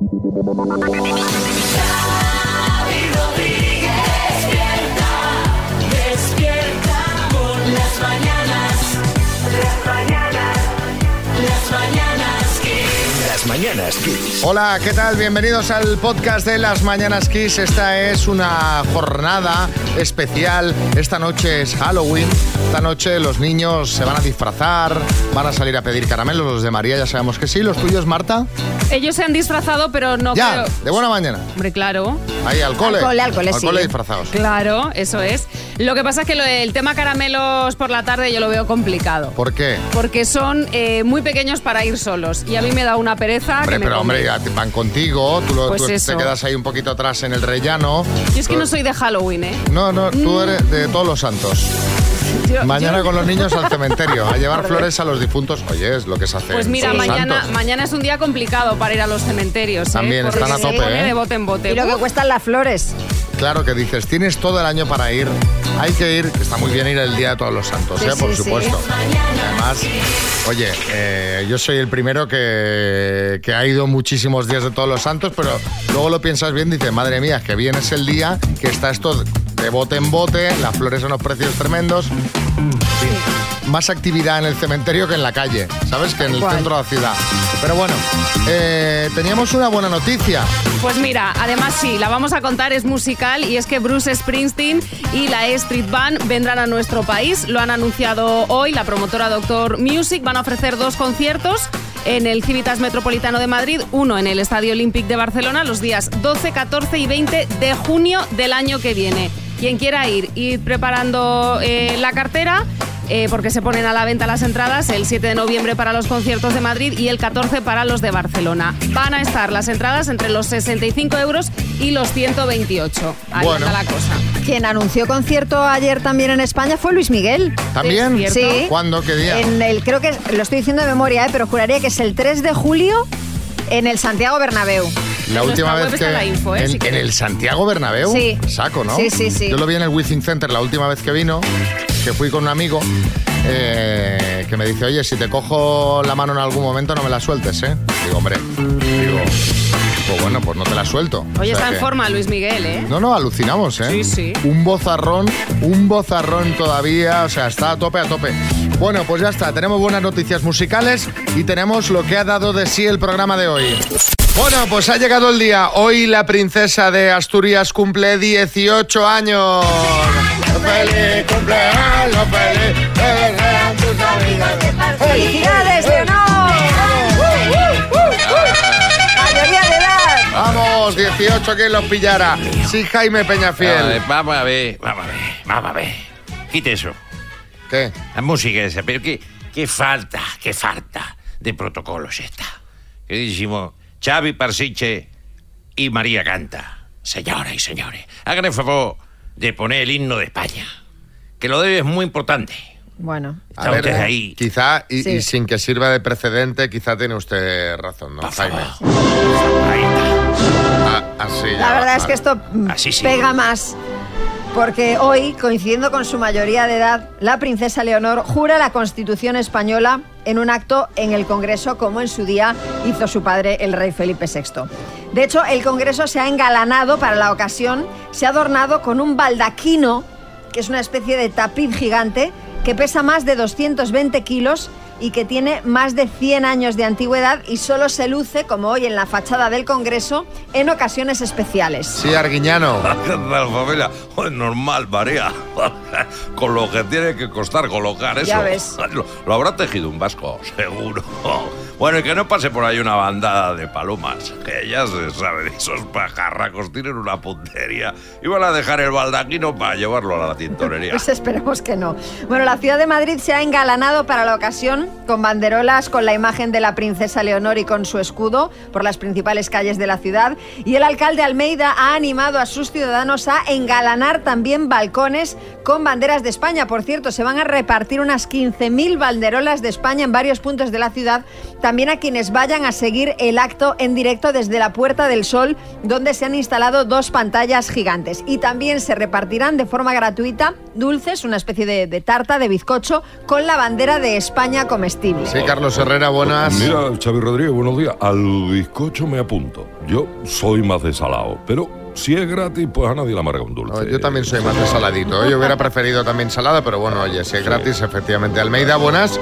Xavi mañanas Kiss. Hola, ¿qué tal? Bienvenidos al podcast de las Mañanas Kiss. Esta es una jornada especial. Esta noche es Halloween. Esta noche los niños se van a disfrazar, van a salir a pedir caramelos. Los de María ya sabemos que sí. ¿Los tuyos, Marta? Ellos se han disfrazado, pero no ya, creo- de buena mañana. Hombre, claro. Ahí al cole. Al cole, al cole, sí. disfrazados. Claro, eso es. Lo que pasa es que lo- el tema caramelos por la tarde yo lo veo complicado. ¿Por qué? Porque son eh, muy pequeños para ir solos. Y a mí me da una pereza. Hombre, que me pero come. hombre, ya te- van contigo, tú, lo- Pues tú te quedas ahí un poquito atrás en el rellano. Yo es que no soy de Halloween, ¿eh? No, no, tú eres de todos los santos. Yo- Mañana yo- con los niños al cementerio, a llevar flores a los difuntos. Oye, es lo que se hace. Pues mira, mañana, Santos. mañana es un día complicado para ir a los cementerios. ¿eh? También Porque están a tope, ¿eh? de bote en bote. Y lo que cuestan las flores. Claro que dices, tienes todo el año para ir. Hay que ir, está muy bien ir el día de todos los santos, Sí, ¿eh? por sí, supuesto. Además, oye, eh, yo soy el primero que, que ha ido muchísimos días de todos los santos, pero luego lo piensas bien, dices, madre mía, que bien es el día, que está esto de bote en bote, las flores son unos precios tremendos. En fin, Más actividad en el cementerio que en la calle, ¿sabes? Que en el centro de la ciudad. Pero bueno, eh, teníamos una buena noticia. Pues mira, además sí, la vamos a contar, es musical y es que Bruce Springsteen y la E Street Band vendrán a nuestro país. Lo han anunciado hoy la promotora Doctor Music. Van a ofrecer dos conciertos en el Civitas Metropolitano de Madrid, uno en el Estadio Olímpic de Barcelona los días 12, 14 y 20 de junio del año que viene. Quien quiera ir, ir preparando eh, la cartera. eh, porque se ponen a la venta las entradas el 7 de noviembre para los conciertos de Madrid y el 14 para los de Barcelona. Van a estar las entradas entre los 65 euros y los 128. Ahí Bueno. anda la cosa. Quien anunció concierto ayer también en España fue Luis Miguel. ¿También? Sí. ¿Cuándo? ¿Qué día? En el, creo que lo estoy diciendo de memoria, ¿eh? pero juraría que es el 3 de julio en el Santiago Bernabéu. La última vez que la info, ¿eh? en, Si en queréis. el Santiago Bernabéu, Sí. saco, ¿no? Sí, sí, sí. Yo lo vi en el Withing Center la última vez que vino, que fui con un amigo eh, que me dice, oye, si te cojo la mano en algún momento no me la sueltes, ¿eh? Digo, hombre, digo, pues bueno, pues no te la suelto. Oye, O sea está en forma Luis Miguel, ¿eh? No, no, alucinamos, ¿eh? Sí, sí. Un bozarrón, un bozarrón todavía, o sea, está a tope, a tope. Bueno, pues ya está, tenemos buenas noticias musicales y tenemos lo que ha dado de sí el programa de hoy. Bueno, pues ha llegado el día. Hoy la princesa de Asturias cumple 18 años. ¡Feliz cumpleaños, feliz! ¡Felicidades, Leonor! ¡Mayoría de edad! Vamos, 18, ¿quién los pillara? Sí, Jaime Vale, Peñafiel. vamos a ver, vamos a ver, vamos a ver. Quite eso. ¿Qué? La música esa, pero qué, qué falta, qué falta de protocolos esta. Queridísimo Xavi Parsiche y María Canta. Señoras y señores, hagan el favor de poner el himno de España. Que lo debe es muy importante. Bueno, A ver, usted ahí. quizá, y, Sí. y sin que sirva de precedente, quizá tiene usted razón, ¿no, Jaime? Ahí está. Ah, así ya la va, verdad es vale. que esto mm, Así sí. pega más. Porque hoy, coincidiendo con su mayoría de edad, la princesa Leonor jura la Constitución española en un acto en el Congreso, como en su día hizo su padre, el rey Felipe VI. De hecho, el Congreso se ha engalanado para la ocasión, se ha adornado con un baldaquino, que es una especie de tapiz gigante, que pesa más de 220 kilos y que tiene más de 100 años de antigüedad y solo se luce, como hoy en la fachada del Congreso, en ocasiones especiales. Sí, Arguiñano. ¿Qué tal, familia? Normal, María. Con lo que tiene que costar colocar eso. Ya ves. Lo, lo habrá tejido un vasco, seguro. Bueno, y que no pase por ahí una bandada de palomas. Que ya se esos pajarracos tienen una puntería. Y van a dejar el baldaquino para llevarlo a la tintorería. Pues esperemos que no. Bueno, la ciudad de Madrid se ha engalanado para la ocasión con banderolas con la imagen de la princesa Leonor y con su escudo por las principales calles de la ciudad. Y el alcalde Almeida ha animado a sus ciudadanos a engalanar también balcones con banderas de España. Por cierto, se van a repartir unas 15.000 banderolas de España en varios puntos de la ciudad, también a quienes vayan a seguir el acto en directo desde la Puerta del Sol, donde se han instalado dos pantallas gigantes. Y también se repartirán de forma gratuita dulces, una especie de, de tarta de bizcocho, con la bandera de España comestible. Sí, Carlos Herrera, buenas. Mira, Xavi Rodríguez, buenos días. Al bizcocho me apunto. Yo soy más de salado, pero si es gratis, pues a nadie le amarga un dulce. No, Yo también soy más de saladito. Yo hubiera preferido también salada, pero bueno, oye, si es gratis, efectivamente. Almeida, buenas.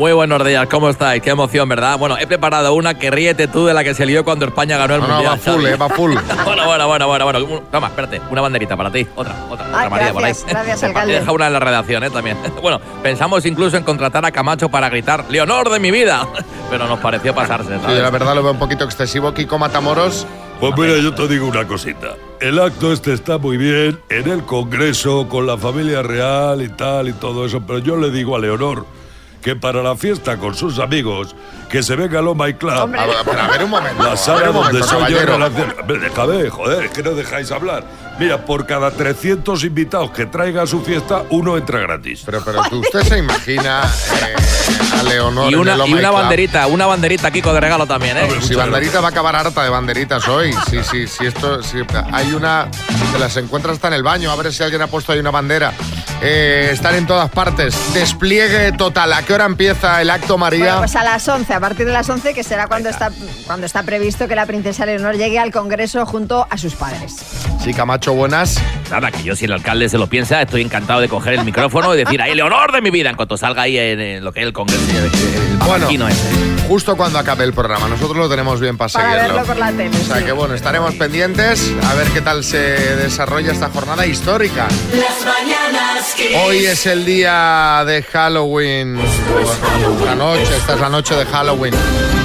Muy buenos días, ¿cómo estáis? Qué emoción, ¿verdad? Bueno, he preparado una que ríete tú de la que se lió cuando España ganó el No, no, Mundial. va full, eh, va full. bueno, bueno, bueno, bueno, bueno. Toma, espérate, una banderita para ti. Otra, otra, Ay, otra María por ahí. gracias, alcalde. dejado una en la redacción, ¿eh? También. bueno, pensamos incluso en contratar a Camacho para gritar ¡Leonor de mi vida! Pero nos pareció pasarse, Sí, ¿sabes? yo la verdad lo veo un poquito excesivo. Kiko Matamoros. Pues mira, yo te digo una cosita. El acto este está muy bien en el Congreso, con la familia real y tal y todo eso, pero yo le digo a Leonor que para la fiesta con sus amigos, que se venga al Oh My Club. A ver, pero a ver un momento. La sala ver donde momento, soy yo caballero. Hombre, Déjame, joder, es que no dejáis hablar. Mira, por cada 300 invitados que traiga a su fiesta, uno entra gratis. Pero, pero tú- usted se imagina eh, a Leonor Y en una, el Oh y una Club? banderita, una banderita, Kiko, de regalo también, ¿eh? Si banderita va a acabar harta de banderitas hoy. Sí, sí, sí, esto, sí, hay una, te las encuentras hasta en el baño, a ver si alguien ha puesto ahí una bandera. Eh, están en todas partes. Despliegue total. ¿A qué hora empieza el acto, María? Bueno, pues a las 11, a partir de las 11, que será cuando está, cuando está previsto que la princesa Leonor llegue al Congreso junto a sus padres. Sí, Camacho, buenas. Nada, que yo si el alcalde se lo piensa, estoy encantado de coger el micrófono y decir ahí, Leonor de mi vida, en cuanto salga ahí en, en lo que es el Congreso. El, el Bueno, palanquino ese. justo cuando acabe el programa. Nosotros lo tenemos bien para, Para seguirlo. verlo por la tele, O sea sí. que bueno, estaremos pendientes a ver qué tal se desarrolla esta jornada histórica. Las mañanas. Hoy es el día de Halloween. La noche, esta es la noche de Halloween.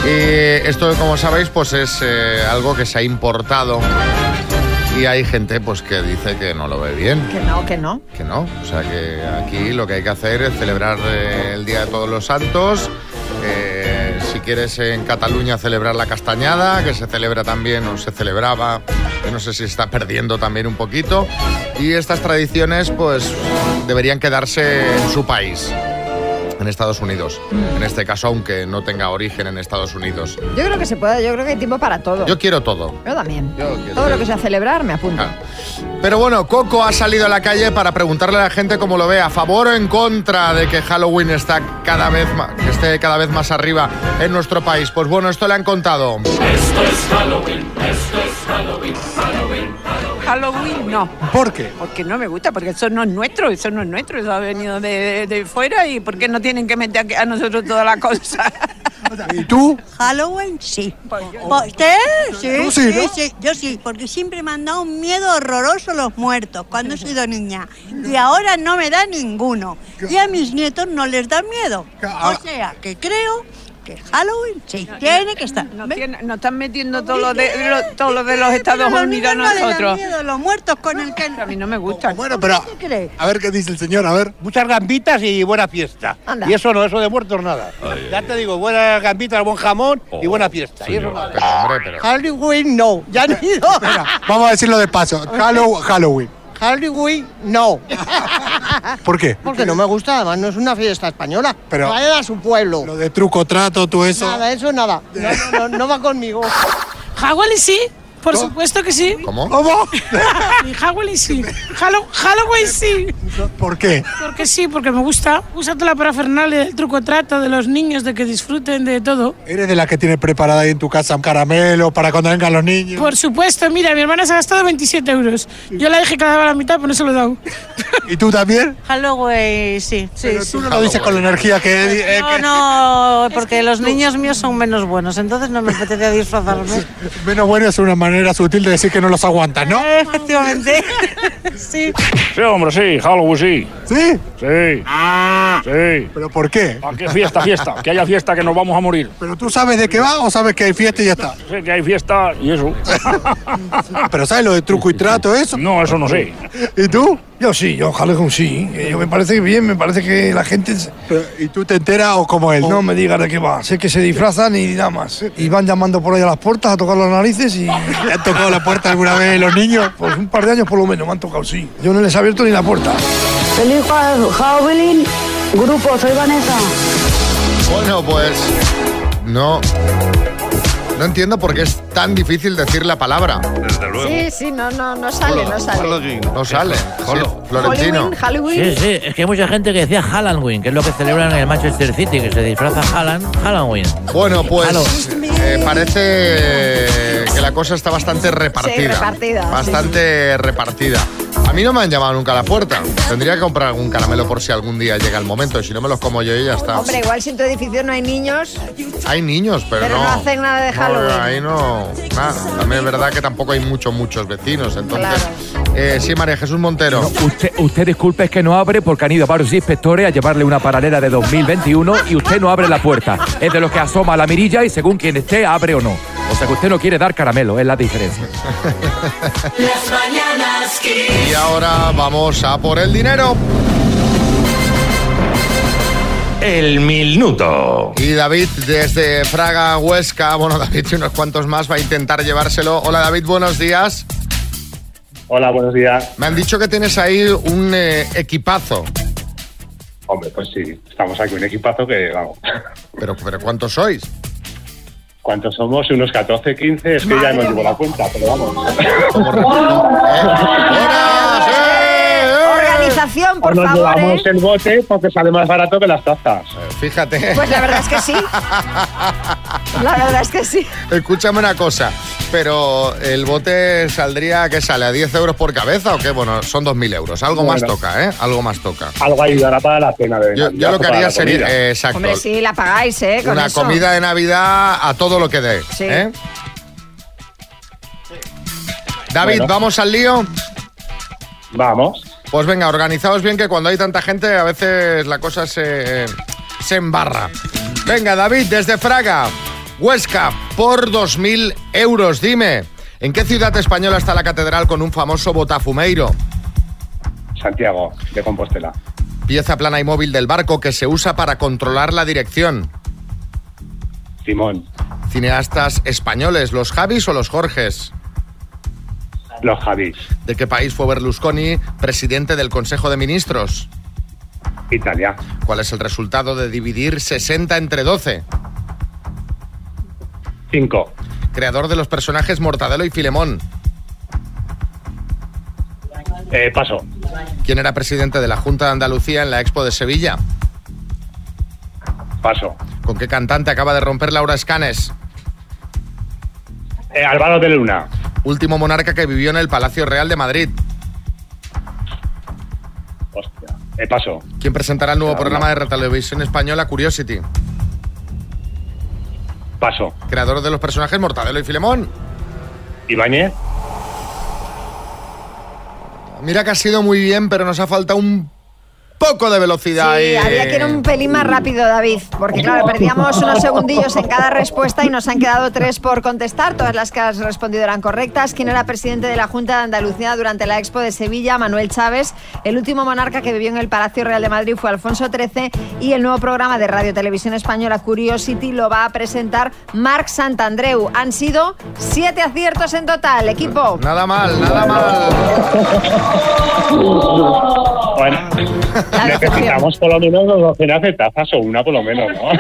Y esto, como sabéis, pues es eh, algo que se ha importado. Y hay gente pues que dice que no lo ve bien. Que no, que no. Que no. O sea que aquí lo que hay que hacer es celebrar eh, el Día de Todos los Santos. Eh, si quieres en Cataluña celebrar la castañada, que se celebra también o se celebraba, que no sé si está perdiendo también un poquito. Y estas tradiciones pues deberían quedarse en su país, en Estados Unidos. En este caso, aunque no tenga origen en Estados Unidos. Yo creo que se puede, yo creo que hay tiempo para todo. Yo quiero todo. Yo también. Yo quiero- Todo lo que sea celebrar, me apunto. Ah. Pero bueno, Coco ha salido a la calle para preguntarle a la gente cómo lo ve, a favor o en contra de que Halloween está cada vez más, que esté cada vez más arriba en nuestro país. Pues bueno, esto le han contado. Halloween no. ¿Por qué? Porque no me gusta, porque eso no es nuestro, eso no es nuestro, eso ha venido de, de fuera y ¿por qué no tienen que meter aquí a nosotros toda la cosa? ¿Y tú? Halloween, sí. ¿Usted? Sí, sí, ¿no? sí, yo sí, porque siempre me han dado un miedo horroroso los muertos cuando he sido niña. Y ahora no me da ninguno. Y a mis nietos no les da miedo. O sea, que creo que Halloween sí tiene que estar. Nos, ¿Ves? tiene- nos están metiendo todo lo de, lo- todo lo de los Estados Pero Unidos a no nosotros. miedo los muertos con el que... A mí no me gustan. Bueno, pero ¿Qué cree? a ver qué dice el señor, a ver. Muchas gambitas y buena fiesta. Anda. Y eso no, eso de muertos nada. ya te digo, buenas gambitas, buen jamón y buena fiesta. Y eso nada. Pero hombre, pero... Halloween no. Ya no he ido. Espera, vamos a decirlo de paso. Hallow- Halloween. Halloween no. ¿Por qué? Porque no me gusta, además no es una fiesta española. Pero- Vaya a su pueblo. Lo de truco, trato, todo eso. Nada, eso nada. No, no, no, no va conmigo. Halloween sí, por supuesto que sí. ¿Cómo? ¿Cómo? Halloween sí. Halloween sí. ¿Por qué? Porque sí, porque me gusta. Usa toda la parafernalia del truco trato de los niños, de que disfruten de todo. ¿Eres de la que tiene preparada ahí en tu casa un caramelo para cuando vengan los niños? Por supuesto, mira, mi hermana se ha gastado 27 euros. Yo la dije que daba la mitad, pero no se lo he dado. ¿Y tú también? Halloween sí. sí, Pero sí. tú no lo dices con la energía que... eh, No, que- no, porque los niños míos son menos buenos, entonces no me apetece disfrazarme. Menos bueno es una manera sutil de decir que no los aguantas, ¿no? Efectivamente. Sí. Sí, hombre, sí, Halloween sí. ¿Sí? Sí. Sí. ¿Pero por qué? ¿A qué fiesta, fiesta? Que haya fiesta que nos vamos a morir. ¿Pero tú sabes de qué va o sabes que hay fiesta y ya está? Sé que hay fiesta y eso. Ah, pero ¿sabes lo de truco y trato, eso? No, eso no sé. ¿Y tú? Yo sí, yo Halloween sí. Yo me parece bien, me parece que la gente Pero, ¿Y tú te enteras o como él? no me diga de qué va. Sé que se disfrazan y nada más. Y van llamando por ahí a las puertas a tocar las narices y ¿Te han tocado la puerta alguna vez los niños? pues un par de años por lo menos me han tocado, sí. Yo no les he abierto ni la puerta. Feliz Halloween, grupo, soy Vanessa. Bueno, pues no. No entiendo por qué es tan difícil decir la palabra. Desde luego. Sí, sí, no, no, no sale, no sale. No sale. Sí, Florentino. Halloween, Halloween. Sí, sí, es que hay mucha gente que decía Halloween, que es lo que celebran en el Manchester City, que se disfraza Haaland, Halloween. Bueno, pues Halloween. eh, parece la cosa está bastante repartida. Sí, repartida, sí, Bastante repartida. A mí no me han llamado nunca a la puerta. Tendría que comprar algún caramelo por si algún día llega el momento. Y si no me los como yo y ya está. Hombre, igual si en tu edificio no hay niños, Hay niños, pero, pero no, hacen nada de No, Halloween. ahí no. Nada. También es verdad que tampoco hay muchos, muchos vecinos. Entonces, eh, sí, María Jesús Montero. Usted, usted disculpe, es que no abre porque han ido varios inspectores a llevarle una paralela de 2021 y usted no abre la puerta. Es de los que asoma a la mirilla y según quien esté, abre o no. O sea que usted no quiere dar caramelo, es la diferencia. Las mañanas. Y ahora vamos a por el dinero. El minuto. Y David desde Fraga, Huesca, bueno, David y unos cuantos más va a intentar llevárselo. Hola David, buenos días. Hola, buenos días. Me han dicho que tienes ahí un eh, equipazo. Hombre, pues sí, estamos aquí un equipazo que, vamos. Pero, pero ¿cuántos sois? ¿Cuántos somos? Unos 14, 15, es que ya no llevo la cuenta, pero vamos. Organización, por Nos favor, llevamos ¿eh? el bote porque sale más barato que las tazas. Fíjate. Pues la verdad es que sí. La verdad es que sí. Escúchame una cosa, pero el bote saldría, ¿qué sale? ¿A 10 euros por cabeza o qué? Bueno, son 2.000 euros. Algo más toca, ¿eh? Algo más toca. Algo ayudará para la cena de Yo, yo lo que haría sería, eh, exacto, Hombre, sí, la pagáis, ¿eh? Con una eso. comida de Navidad a todo lo que dé. Sí. ¿eh? David, Bueno. ¿vamos al lío? Vamos. Pues venga, organizaos bien que cuando hay tanta gente a veces la cosa se, se embarra. Venga, David, desde Fraga, Huesca, por 2.000 euros. Dime, ¿en qué ciudad española está la catedral con un famoso botafumeiro? Santiago, de Compostela. Pieza plana y móvil del barco que se usa para controlar la dirección. Simón. Cineastas españoles, los Javis o los Jorges. Los Javis. ¿De qué país fue Berlusconi presidente del Consejo de Ministros? Italia. ¿Cuál es el resultado de dividir 60 entre 12? 5. Creador de los personajes Mortadelo y Filemón. Eh, paso. ¿Quién era presidente de la Junta de Andalucía en la Expo de Sevilla? Paso. ¿Con qué cantante acaba de romper Laura Escanes? Eh, Álvaro de Luna. Último monarca que vivió en el Palacio Real de Madrid. Hostia. Eh, paso. ¿Quién presentará el nuevo Claro, programa de televisión española Curiosity? Paso. Creador de los personajes Mortadelo y Filemón. Ibáñez. Mira que ha sido muy bien, pero nos ha faltado un poco de velocidad. Sí, y- había que ir un pelín más rápido, David, porque claro, perdíamos unos segundillos en cada respuesta y nos han quedado tres por contestar. Todas las que has respondido eran correctas. ¿Quién era presidente de la Junta de Andalucía durante la Expo de Sevilla? Manuel Chávez. El último monarca que vivió en el Palacio Real de Madrid fue Alfonso XIII y el nuevo programa de Radio Televisión Española Curiosity lo va a presentar Marc Santandreu. Han sido siete aciertos en total, equipo. Nada mal, nada mal. Bueno, necesitamos por lo menos dos docenas de tazas o una por lo menos, ¿no?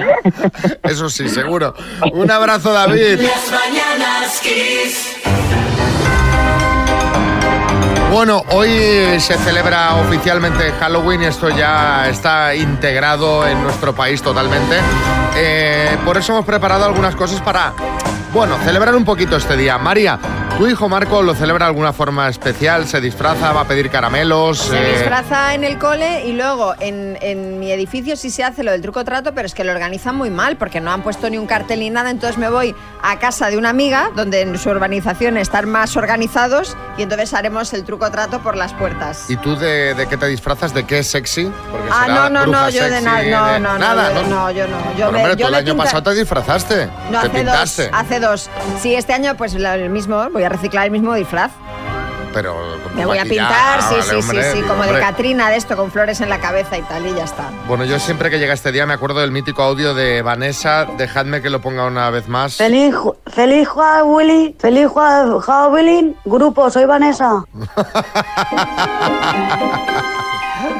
Eso sí, seguro. Un abrazo, David. Las mañanas Kiss. Bueno, hoy se celebra oficialmente Halloween y esto ya está integrado en nuestro país totalmente. Eh, por eso hemos preparado algunas cosas para, bueno, celebrar un poquito este día. María, tu hijo Marco lo celebra de alguna forma especial, se disfraza, va a pedir caramelos. Se eh, disfraza en el cole y luego en, en mi edificio sí se hace lo del truco trato, pero es que lo organizan muy mal porque no han puesto ni un cartel ni nada. Entonces me voy a casa de una amiga donde en su urbanización están más organizados y entonces haremos el truco trato por las puertas. ¿Y tú de, de qué te disfrazas? ¿De qué es sexy? Porque Ah, será no, no, no, yo de nada, no, de- no, no, nada, yo, no, yo no. Yo Pero, me- hombre, yo tú el año pinta- pasado te disfrazaste, No, te hace pintaste. dos, hace dos. Sí, este año pues el mismo, voy a reciclar el mismo disfraz. Pero con Me voy a pintar, sí, vale, sí, hombre, sí, sí, digo, como de hombre. Catrina, de esto, con flores en la cabeza y tal, y ya está. Bueno, yo siempre que llega este día me acuerdo del mítico audio de Vanessa. Dejadme que lo ponga una vez más. Feliz, ju- feliz Halloween, feliz Halloween, grupo, soy Vanessa.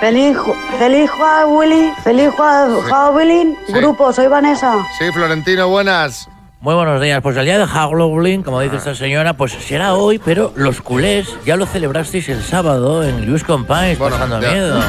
Feliz, feliz Halloween, feliz Ju- Halloween. Sí. Grupo, soy Vanessa. Sí, Florentino, buenas. Muy buenos días. Pues el día de Halloween, como dice esta señora, pues será hoy, pero los culés ya lo celebrasteis el sábado en Luis Compáis, pasando ya. miedo.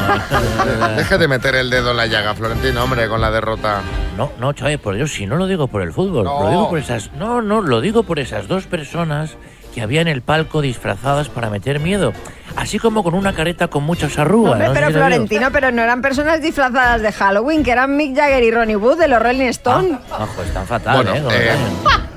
Deje de meter el dedo en la llaga, Florentino, hombre, con la derrota. No, no, Chávez, por Dios, si no lo digo por el fútbol, No. lo digo por esas. No, no, lo digo por esas dos personas que había en el palco disfrazadas para meter miedo. Así como con una careta con muchas arrugas. Hombre, ¿no? pero Sí. Florentino, pero no eran personas disfrazadas de Halloween, que eran Mick Jagger y Ronnie Wood de los Rolling Stones. Ojo, están fatal, Bueno, ¿eh? Eh,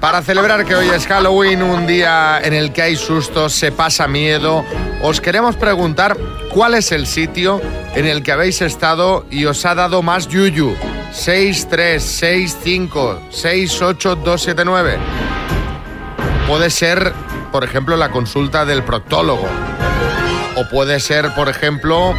para celebrar que hoy es Halloween, un día en el que hay sustos, se pasa miedo, os queremos preguntar cuál es el sitio en el que habéis estado y os ha dado más yuyu. 6, 3, 6, 5, 6, 8, 2, 7, 9. Puede ser, por ejemplo, la consulta del proctólogo. O puede ser, por ejemplo,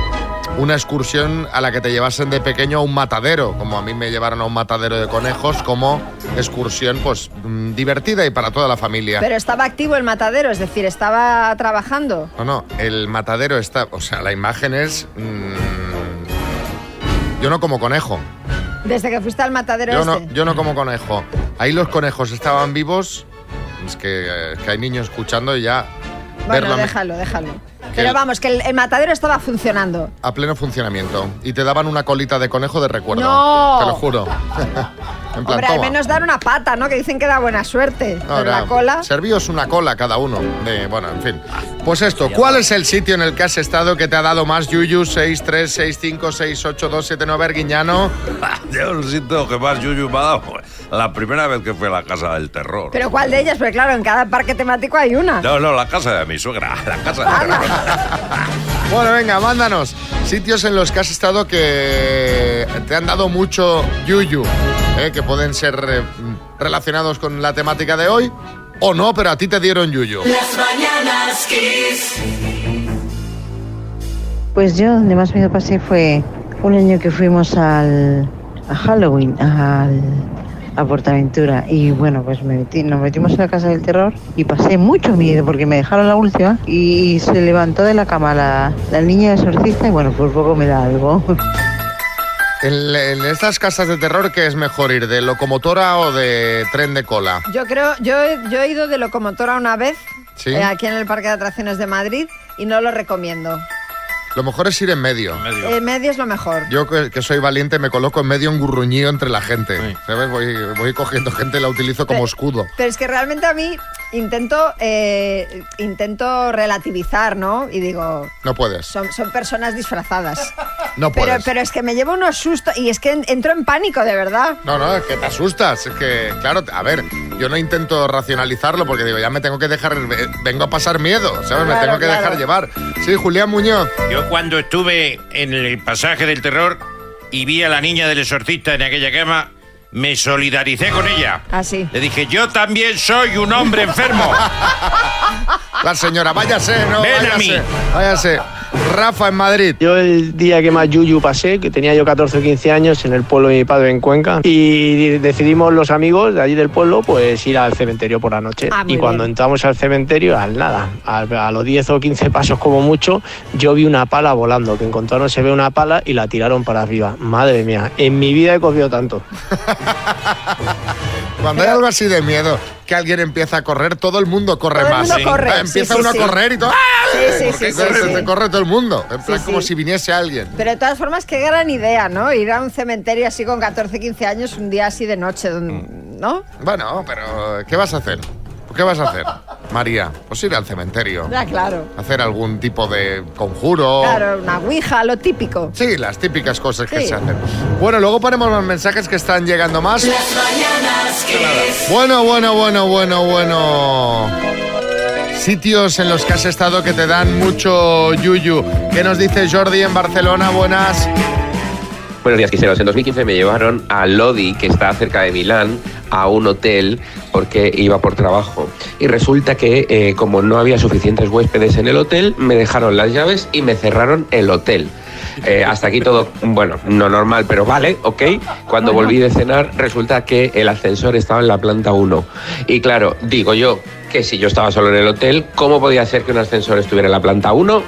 una excursión a la que te llevasen de pequeño a un matadero, como a mí me llevaron a un matadero de conejos, como excursión pues mm, divertida y para toda la familia. Pero estaba activo el matadero, es decir, estaba trabajando. No, no, el matadero está, o sea, la imagen es... mm, yo no como conejo. Desde que fuiste al matadero Yo este. no, yo no como conejo. Ahí los conejos estaban vivos. Es que, eh, que hay niños escuchando y ya bueno, verlo déjalo, déjalo. Pero vamos, que el, el matadero estaba funcionando. a pleno funcionamiento. Y te daban una colita de conejo de recuerdo. No. Te lo juro. en plan, Hombre, al toma. menos dar una pata, ¿no? Que dicen que da buena suerte. No, Pero cola. Servíos una cola cada uno. De, bueno, en fin. Pues esto, ¿cuál es el sitio en el que has estado que te ha dado más yuyu? 6, 3, 6, 5, 6, 8, 2, 7, 9, Arguiñano. Yo el sitio que más yuyu me ha dado la primera vez que fui a la casa del terror. Pero ¿cuál de ellas? Porque claro, en cada parque temático hay una. No, no, la casa de mi suegra, la casa del terror. Bueno, venga, mándanos sitios en los que has estado que te han dado mucho yuyu, ¿eh? que pueden ser eh, relacionados con la temática de hoy o no, pero a ti te dieron yuyu. Las mañanas Kiss. Pues yo donde más miedo pasé fue un año que fuimos al, a Halloween, al, a Portaventura. Y bueno, pues me metí- nos metimos en la casa del terror y pasé mucho miedo porque me dejaron la última y se levantó de la cama la, la niña exorcista y bueno, por poco me da algo. En, en estas casas de terror, ¿qué es mejor ir? ¿De locomotora o de tren de cola? Yo creo, yo, he- yo he ido de locomotora una vez, Sí. eh, aquí en el Parque de Atracciones de Madrid, y no lo recomiendo. Lo mejor es ir en medio. Eh, medio es lo mejor. Yo que, que soy valiente me coloco en medio un gurruñío entre la gente. ¿Sabes? Voy, voy cogiendo gente y la utilizo como escudo. Pero es que realmente a mí intento, eh, intento relativizar, ¿no? Y digo, No puedes. son, son personas disfrazadas. No Pero, puedes. pero es que me llevo unos sustos y es que en- entro en pánico, de verdad. No, no, es que te asustas. Es que, claro, a ver, yo no intento racionalizarlo porque digo, ya me tengo que dejar, eh, vengo a pasar miedo, ¿sabes? me Claro, tengo que claro. dejar llevar. Sí, Julián Muñoz. Yo cuando estuve en el pasaje del terror y vi a la niña del exorcista en aquella cama, me solidaricé con ella. Así. Le dije, yo también soy un hombre enfermo. La señora, váyase, no, Ven a váyase. mí. Váyase. Rafa en Madrid. Yo el día que más yuyu pasé, que tenía yo 14 o 15 años en el pueblo de mi padre en Cuenca, y decidimos los amigos de allí del pueblo pues ir al cementerio por la noche. Ah, y cuando bien. entramos al cementerio, al nada, al- a, los 10 o 15 pasos como mucho, yo vi una pala volando, que encontraron se ve una pala y la tiraron para arriba. Madre mía, en mi vida he cogido tanto. Cuando hay algo así de miedo, que alguien empieza a correr, todo el mundo corre Todo el más. mundo corre, Ah, Empieza uno a correr y todo. ¡Ah! Sí, sí, Porque sí, corre, te corre todo el mundo. En plan, como si viniese alguien. Pero de todas formas, qué gran idea, ¿no? Ir a un cementerio así con 14, 15 años, un día así de noche, don- ¿no? Bueno, pero ¿qué vas a hacer? ¿Qué vas a hacer, María? Pues ir al cementerio. Ya, claro. Hacer algún tipo de conjuro. Claro, una ouija, lo típico. Sí, las típicas cosas que se hacen. Bueno, luego ponemos los mensajes que están llegando más. Las mañanas Kiss. Bueno, bueno, bueno, bueno, bueno. Sitios en los que has estado que te dan mucho yuyu. ¿Qué nos dice Jordi en Barcelona? Buenas. Buenos días, quiseros. En 2015 me llevaron a Lodi, que está cerca de Milán, a un hotel porque iba por trabajo. Y resulta que, eh, como no había suficientes huéspedes en el hotel, me dejaron las llaves y me cerraron el hotel. Eh, hasta aquí todo, bueno, no normal, pero vale, ok. Cuando volví de cenar, resulta que el ascensor estaba en la planta 1. Y claro, digo yo que si yo estaba solo en el hotel, ¿cómo podía ser que un ascensor estuviera en la planta 1?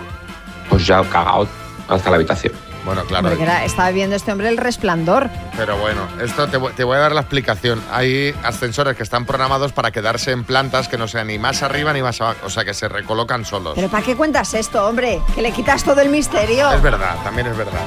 Pues ya cagado hasta la habitación. Bueno, claro. Porque era- estaba viendo este hombre el resplandor. Pero bueno, esto te, voy- te voy a dar la explicación. Hay ascensores que están programados para quedarse en plantas que no sean ni más arriba ni más abajo, o sea, que se recolocan solos. ¿Pero para qué cuentas esto, hombre? Que le quitas todo el misterio. Es verdad, también es verdad.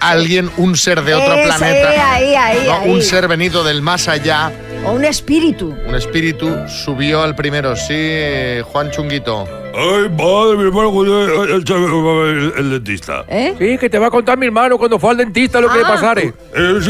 Alguien, un ser de otro planeta, ahí, ahí, no, ahí. un ser venido del más allá, O un espíritu. un espíritu, subió al primero. Sí, Juan Chunguito. Ay, madre, mi hermano, cuando el, el- el dentista. ¿Eh? Sí, que te va a contar mi hermano cuando fue al dentista lo que le Ah. pasare. El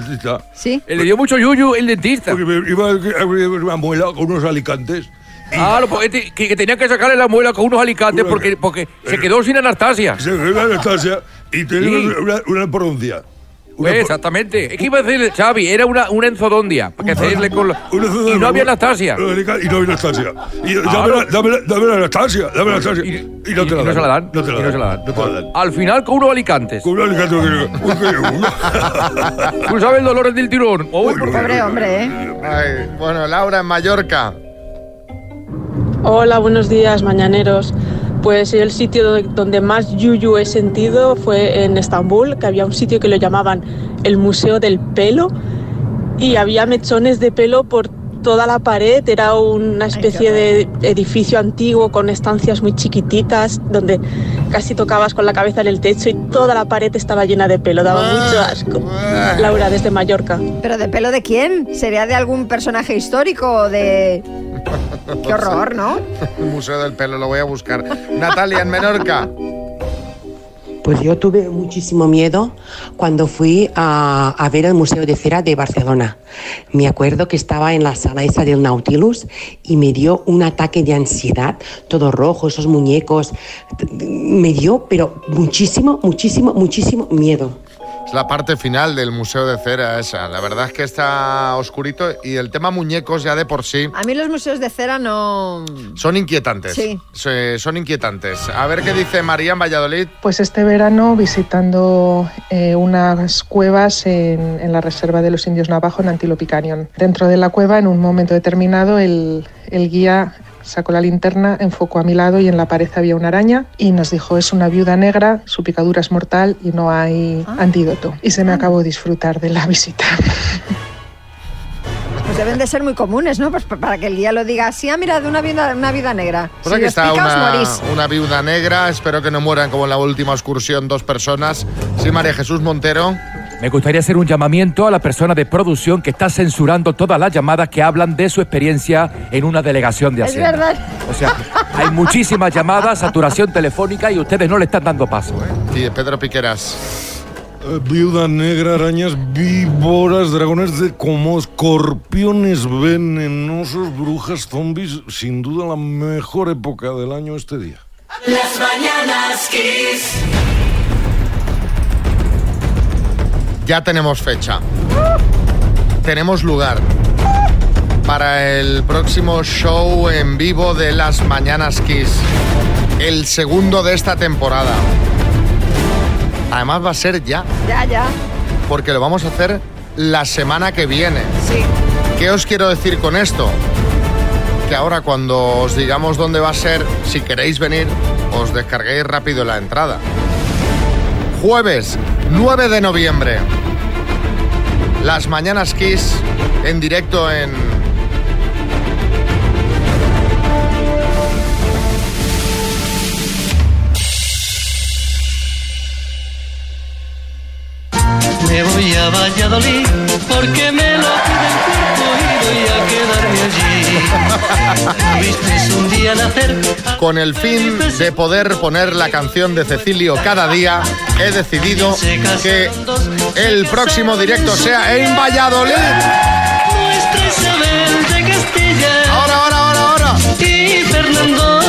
dentista. Sí. Le dio mucho yuyu el dentista. Porque me iba a abrir una muela con unos alicantes. Ah, lo- este, que, que tenía que sacarle la muela con unos alicantes porque, porque se quedó sin Anastasia. Se quedó Anastasia y tenía Sí. una, una pronuncia. Pues, exactamente. Es que iba a decirle, Xavi, era una, una enzodondia. Para que hacerle con la- Y no había Anastasia. Y no había Anastasia. Y Claro. dame, la- dame, la- dame la Anastasia, dame la Anastasia. Y, no te la y no dan. se la dan. No te la Y no dan. se la dan. No te la dan. Al final con unos alicantes. Con un alicante ¿Tú sabes el dolor del tirón? Uy, Pobre hombre, ¿eh? Ay, bueno, Laura en Mallorca. Hola, buenos días, mañaneros. Pues el sitio do- donde más yuyu he sentido fue en Estambul, que había un sitio que lo llamaban el Museo del Pelo y había mechones de pelo por toda la pared. Era una especie de edificio antiguo con estancias muy chiquititas donde casi tocabas con la cabeza en el techo y toda la pared estaba llena de pelo. Daba mucho asco. Laura, desde Mallorca. ¿Pero de pelo de quién? ¿Sería de algún personaje histórico o de...? Qué horror, ¿no? El Museo del Pelo, lo voy a buscar. Natalia en Menorca. Pues yo tuve muchísimo miedo cuando fui a, ver el Museo de Cera de Barcelona. Me acuerdo que estaba en la sala esa del Nautilus y me dio un ataque de ansiedad, todo rojo, esos muñecos. Me dio, pero muchísimo, muchísimo, muchísimo miedo. La parte final del Museo de Cera esa. La verdad es que está oscurito y el tema muñecos ya de por sí A mí los museos de cera no... son inquietantes. Sí. Son inquietantes. A ver qué dice María en Valladolid. Pues este verano visitando eh, unas cuevas en, en la reserva de los indios navajo en Antelope Canyon. Dentro de la cueva, en un momento determinado, el, el guía sacó la linterna, enfocó a mi lado y en la pared había una araña y nos dijo es una viuda negra, su picadura es mortal y no hay antídoto. Y se me acabó disfrutar de la visita. Pues deben de ser muy comunes, ¿no? Pues pa- para que el día lo diga así, ah, mira, de una vida, una vida negra. Pues si aquí está pica, una, una viuda negra. Espero que no mueran como en la última excursión dos personas. Sí, María Jesús Montero. Me gustaría hacer un llamamiento a la persona de producción que está censurando todas las llamadas que hablan de su experiencia en una delegación de Es Hacienda. verdad. O sea, hay muchísimas llamadas, saturación telefónica y ustedes no le están dando paso. ¿eh? Sí, Pedro Piqueras. Eh, Viuda negra, arañas víboras, dragones de como escorpiones venenosos, brujas, zombies. Sin duda la mejor época del año este día. Las mañanas Kiss. Ya tenemos fecha. Tenemos lugar para el próximo show en vivo de las Mañanas Kiss. El segundo de esta temporada. Además va a ser ya, Ya, ya. porque lo vamos a hacer la semana que viene. Sí. ¿Qué os quiero decir con esto? Que ahora cuando os digamos dónde va a ser, si queréis venir, os descarguéis rápido la entrada. Jueves 9 de noviembre. Las Mañanas Kiss en directo en... Me voy a Valladolid porque me lo pide el cuerpo y voy a quedarme allí. Con el fin de poder poner la canción de Cecilio cada día, he decidido que el próximo directo sea en Valladolid. Ahora, ahora, ahora, ahora. Y Fernando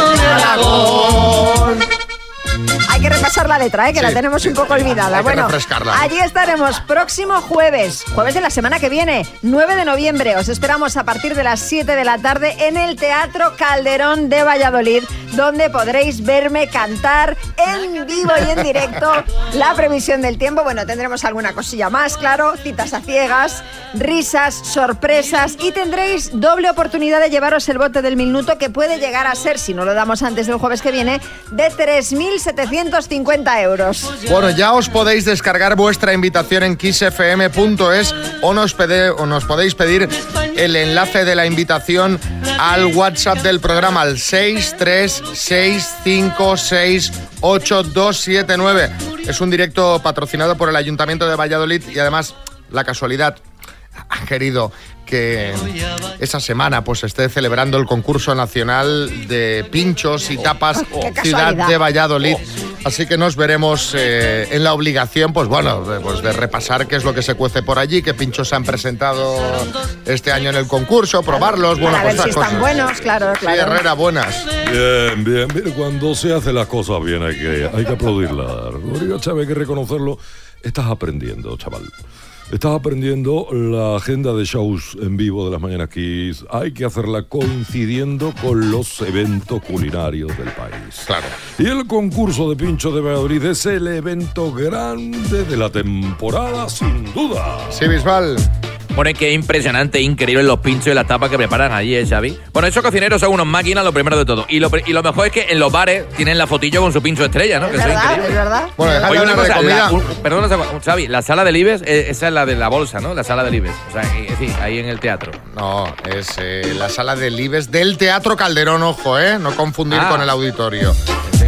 que repasar la letra, ¿eh? que Sí, la tenemos un poco hay olvidada. Bueno, allí estaremos próximo jueves, jueves de la semana que viene, 9 de noviembre. Os esperamos a partir de las 7 de la tarde en el Teatro Calderón de Valladolid, donde podréis verme cantar en vivo y en directo la previsión del tiempo. Bueno, tendremos alguna cosilla más, claro, citas a ciegas, risas, sorpresas y tendréis doble oportunidad de llevaros el bote del minuto que puede llegar a ser, si no lo damos antes del jueves que viene, de 3.750 euros. Bueno, ya os podéis descargar vuestra invitación en kissfm.es o nos, o nos podéis pedir el enlace de la invitación al WhatsApp del programa al 636568279. Es un directo patrocinado por el Ayuntamiento de Valladolid y además la casualidad ha querido que esa semana pues esté celebrando el concurso nacional de pinchos y tapas Qué Ciudad de Valladolid. Así que nos veremos eh, en la obligación, pues bueno, de, pues de repasar qué es lo que se cuece por allí, qué pinchos se han presentado este año en el concurso, probarlos, bueno, pues si estas están cosas. buenos, claro, Sí, claro. Herrera, buenas. Bien, bien. Mire, cuando se hace las cosas bien hay que, hay que aplaudirla. Rodrigo Chávez, hay que reconocerlo. Estás aprendiendo, chaval. Estás aprendiendo la agenda de shows en vivo de las Mañanas Kiss. Hay que hacerla coincidiendo con los eventos culinarios del país. Claro. Y el concurso de pincho de Valladolid es el evento grande de la temporada, sin duda. Sí, Bisbal. Bueno, es que es impresionante, increíble los pinchos y las tapas que preparan allí, ¿eh, Xavi? Bueno, esos cocineros son unos máquinas, lo primero de todo. Y lo, y lo mejor es que en los bares tienen la fotillo con su pincho estrella, ¿no? Es que es verdad, increíble. es verdad. Bueno, Oye, una cosa, comida. la- un- perdona, Xavi, la sala del Ibes, eh, esa es la de la bolsa, ¿no? La sala del Ibes. O sea, eh, sí, ahí en el teatro. No, es eh, la sala del Ibes del Teatro Calderón, ojo, ¿eh? No confundir Ah. con el auditorio.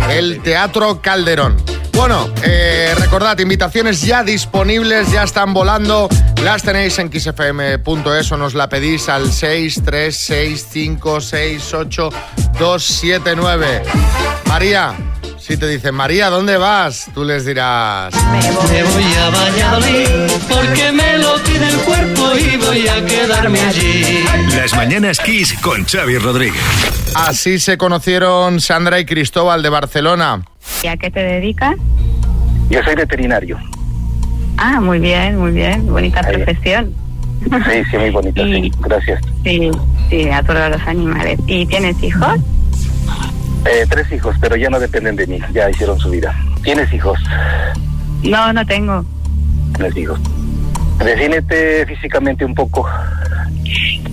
El Teatro Calderón. Bueno, eh, recordad, invitaciones ya disponibles, ya están volando. Las tenéis en xfm.es o nos la pedís al 636568279. María, si te dicen, María, ¿dónde vas? Tú les dirás... Me voy a Valladolid porque me lo pide el cuerpo y voy a quedarme allí. Las mañanas Kiss con Xavi Rodríguez. Así se conocieron Sandra y Cristóbal de Barcelona. ¿Y a qué te dedicas? Yo soy veterinario. Ah, muy bien, muy bien. Bonita Ahí. profesión. Sí, sí, muy bonito, sí. Gracias. Sí, sí, a todos los animales. ¿Y tienes hijos? Eh, tres hijos, pero ya no dependen de mí. Ya hicieron su vida. ¿Tienes hijos? No, no tengo. Tienes hijos. Defínete físicamente un poco.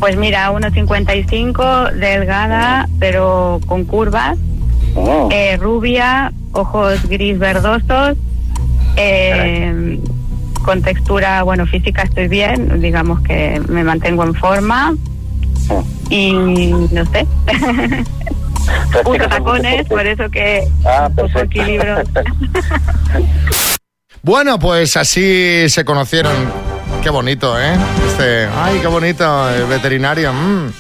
Pues mira, 1,55, delgada, pero con curvas, Oh, eh, rubia, ojos gris verdosos, eh, con textura, bueno, física estoy bien, digamos que me mantengo en forma y no sé. Uso tacones, por eso que Ah, poco equilibrio. Bueno, pues así se conocieron. Qué bonito, ¿eh? Este, ay, qué bonito, el veterinario. mm.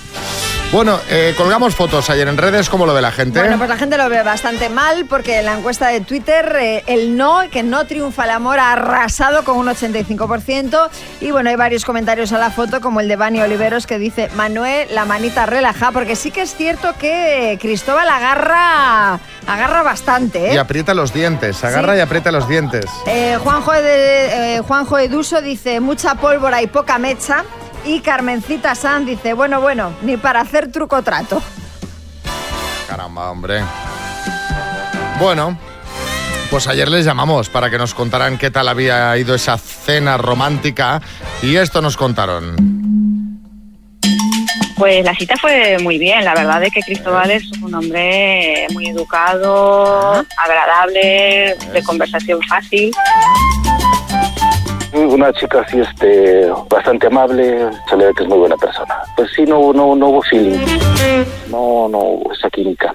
Bueno, eh, colgamos fotos ayer en redes, ¿cómo lo ve la gente? Bueno, pues la gente lo ve bastante mal porque en la encuesta de Twitter eh, el no, que no triunfa el amor, ha arrasado con un 85%. Y bueno, hay varios comentarios a la foto, como el de Bani Oliveros, que dice, Manuel, la manita relaja, porque sí que es cierto que Cristóbal agarra, agarra bastante, Y ¿eh? aprieta los dientes, agarra Sí. y aprieta los dientes. Eh, Juanjo, de, Juanjo Eduso dice, mucha pólvora y poca mecha. Y Carmencita San dice, bueno, bueno, ni para hacer truco trato. Caramba, hombre. Bueno, pues ayer les llamamos para que nos contaran qué tal había ido esa cena romántica y esto nos contaron. Pues la cita fue muy bien, la verdad es que Cristóbal es un hombre muy educado, agradable, de conversación fácil. Una chica así, este, bastante amable, se le ve que es muy buena persona. Pues sí, no, no, no hubo feeling. No, no hubo esa química.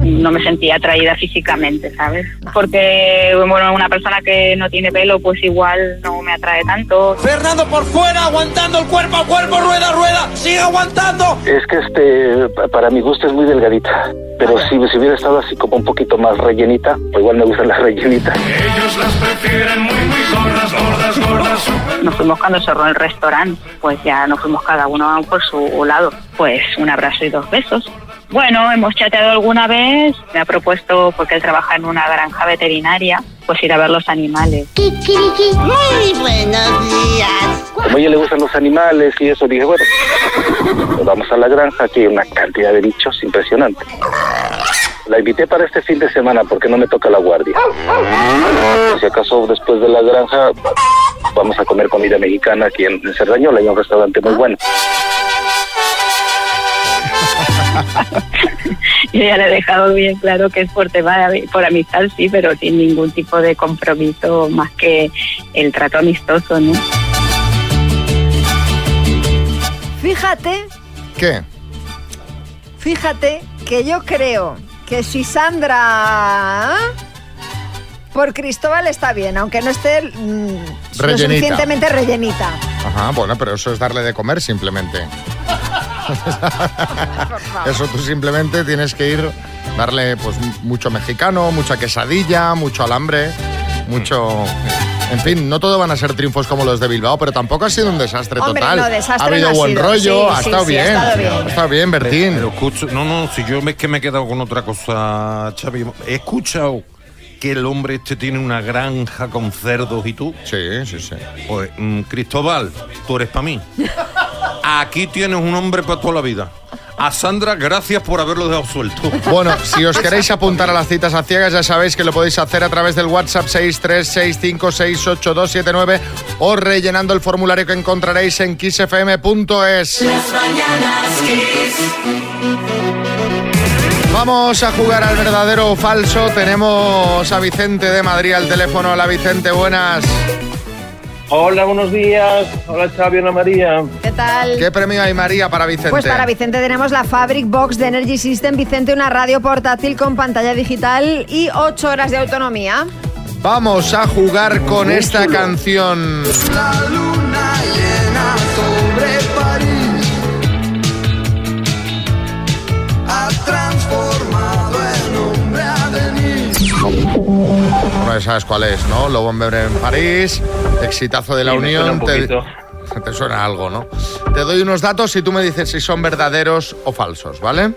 No me sentía atraída físicamente, ¿sabes? Porque, bueno, una persona que no tiene pelo, pues igual no me atrae tanto. Fernando por fuera, aguantando el cuerpo a cuerpo, rueda, rueda, sigue aguantando. Es que este, pa- para mi gusto es muy delgadita. Pero si, si hubiera estado así como un poquito más rellenita, o igual me gustan las rellenitas. Ellos las prefieren muy, muy gordas, gordas, gordas. Nos fuimos cuando cerró el restaurante, pues ya nos fuimos cada uno por su lado. Pues un abrazo y dos besos. Bueno, hemos chateado alguna vez, me ha propuesto, porque él trabaja en una granja veterinaria, pues ir a ver los animales. Muy buenos días. Como a ella le gustan los animales y eso, dije, bueno, Pues vamos a la granja, aquí hay una cantidad de bichos impresionante. La invité para este fin de semana porque no me toca la guardia. Si acaso después de la granja vamos a comer comida mexicana aquí en, en Cerdañola, hay un restaurante muy bueno. Yo ya le he dejado bien claro que es por tema de, por amistad, sí, pero sin ningún tipo de compromiso más que el trato amistoso, ¿no? Fíjate, ¿Qué? fíjate que yo creo que si Sandra por Cristóbal está bien, aunque no esté mm, lo suficientemente rellenita. Ajá, bueno, pero eso es darle de comer simplemente. Eso tú simplemente tienes que ir, darle pues mucho mexicano, mucha quesadilla, mucho alambre, mucho... En fin, no todo van a ser triunfos como los de Bilbao, pero tampoco ha sido un desastre Hombre, total. no, desastre ha habido no buen sido. rollo, Sí, ha sí, estado sí, ha bien. estado bien. Ha estado bien, Bertín. Pero escucho, no, no, si yo me, es que me he quedado con otra cosa, Xavi. He escuchado que el hombre este tiene una granja con cerdos y tú. Sí, sí, sí. Pues, mm, Cristóbal, tú eres para mí. Aquí tienes un hombre para toda la vida. A Sandra, gracias por haberlo dejado suelto. Bueno, si os queréis apuntar a las citas a ciegas, ya sabéis que lo podéis hacer a través del WhatsApp 636568279 o rellenando el formulario que encontraréis en kissfm.es. Las mañanas Kiss. Vamos a jugar al verdadero o falso. Tenemos a Vicente de Madrid al teléfono. Hola Vicente, buenas. Hola, buenos días. Hola, Xavi, Ana María. ¿Qué tal? ¿Qué premio hay María para Vicente? Pues para Vicente tenemos la Fabric Box de Energy System. Vicente, una radio portátil con pantalla digital y 8 horas de autonomía. Vamos a jugar con esta canción. La luna llena sobre París ha Bueno, sabes cuál es, ¿no? Lobo en París, exitazo de la Sí, Unión. un Te, suena algo, ¿no? Te doy unos datos y tú me dices si son verdaderos o falsos, ¿vale?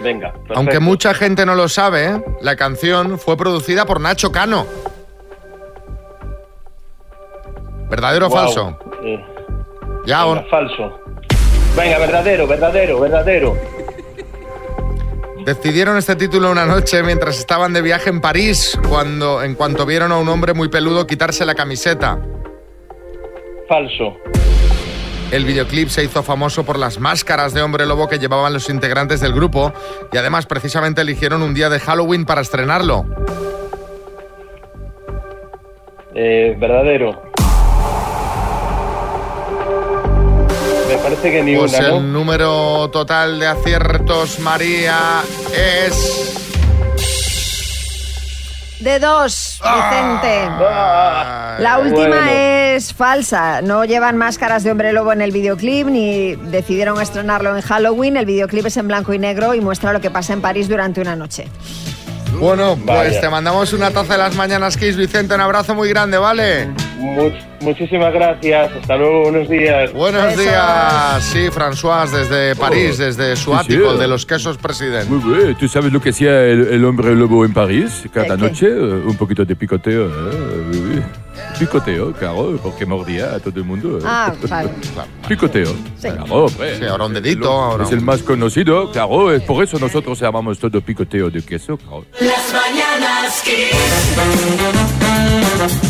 Venga. perfecto. Aunque mucha gente no lo sabe, la canción fue producida por Nacho Cano. ¿Verdadero o falso? Eh, Ya, venga, o- falso. Venga, verdadero, verdadero, verdadero. Decidieron este título una noche mientras estaban de viaje en París, cuando en cuanto vieron a un hombre muy peludo quitarse la camiseta. Falso. El videoclip se hizo famoso por las máscaras de hombre lobo que llevaban los integrantes del grupo y además precisamente eligieron un día de Halloween para estrenarlo. Eh, verdadero. Parece que ni Pues una, ¿no? el número total de aciertos, María, es... De dos, Vicente. Ah, La última bueno. es falsa. No llevan máscaras de hombre lobo en el videoclip ni decidieron estrenarlo en Halloween. El videoclip es en blanco y negro y muestra lo que pasa en París durante una noche. Bueno, pues te mandamos una taza de las mañanas Kiss, Vicente. Un abrazo muy grande, ¿vale? Much- muchísimas gracias. Hasta luego, buenos días. Buenos días. Sí, François, desde París, desde su ático, sí. de los quesos presidente. Muy bien, ¿tú sabes lo que hacía el, el hombre lobo en París? Cada noche un poquito de picoteo. ¿eh? Picoteo, claro, porque mordía a todo el mundo. Ah, claro. Picoteo. Sí. Claro, hombre. Sí, ahora un dedito, ahora Es el más conocido, claro, es por eso nosotros llamamos todo picoteo de queso, claro. Las mañanas Kiss.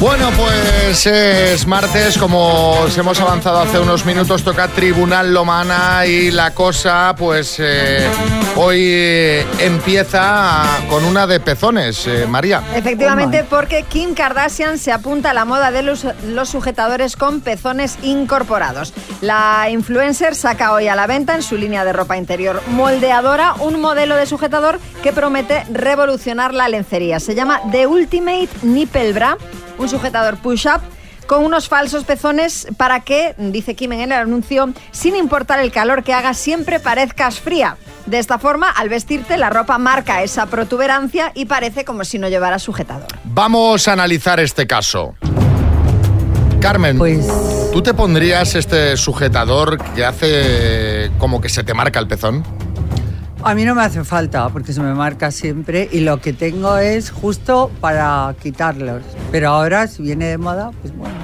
Bueno, pues es martes, como os hemos avanzado hace unos minutos, toca Tribunal Lomana y la cosa, pues eh, hoy empieza con una de pezones, eh, María. Efectivamente, porque Kim Kardashian se apunta a la moda de los, los sujetadores con pezones incorporados. La influencer saca hoy a la venta en su línea de ropa interior moldeadora un modelo de sujetador que promete revolucionar la lencería. Se llama The Ultimate Nipple Bra, un sujetador push-up con unos falsos pezones para que, dice Kim en el anuncio, sin importar el calor que haga, siempre parezcas fría. De esta forma, al vestirte, la ropa marca esa protuberancia y parece como si no llevara sujetador. Vamos a analizar este caso. Carmen, ¿tú te pondrías este sujetador que hace como que se te marca el pezón? A mí no me hace falta porque se me marca siempre y lo que tengo es justo para quitarlos. Pero ahora, si viene de moda, pues bueno.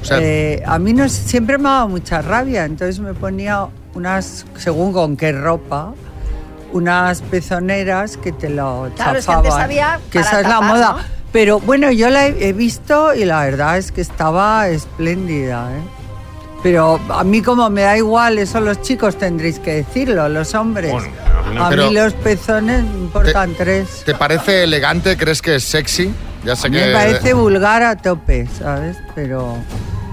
O sea, Eh, a mí no, siempre me ha dado mucha rabia, entonces me ponía unas, según con qué ropa, unas pezoneras que te lo Claro, es que había que para esa es la moda. ¿no? Pero bueno, yo la he, he visto y la verdad es que estaba espléndida, ¿eh? Pero a mí como me da igual, eso los chicos tendréis que decirlo, los hombres. a Pero- mí los pezones me importan tres. ¿Te parece elegante? ¿Crees que es sexy? Ya sé A mí que... me parece vulgar a tope, ¿sabes? Pero,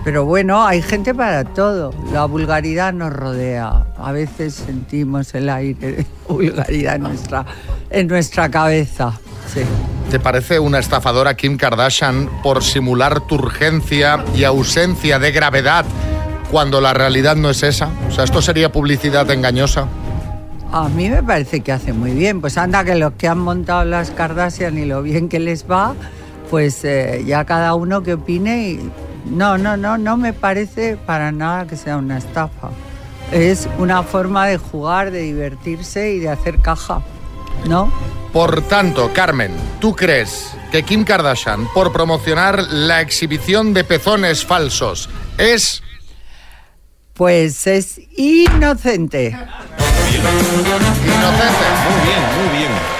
pero bueno, hay gente para todo. La vulgaridad nos rodea. A veces sentimos el aire de vulgaridad en nuestra, en nuestra cabeza. Sí. ¿Te parece una estafadora Kim Kardashian por simular tu urgencia y ausencia de gravedad cuando la realidad no es esa? O sea, ¿esto sería publicidad engañosa? A mí me parece que hace muy bien. Pues anda que los que han montado las Kardashian y lo bien que les va, pues eh, ya cada uno que opine. Y... No, no, no, no me parece para nada que sea una estafa. Es una forma de jugar, de divertirse y de hacer caja, ¿no? Por tanto, Carmen, ¿tú crees que Kim Kardashian, por promocionar la exhibición de pezones falsos, es... Pues es inocente. Muy bien, muy bien.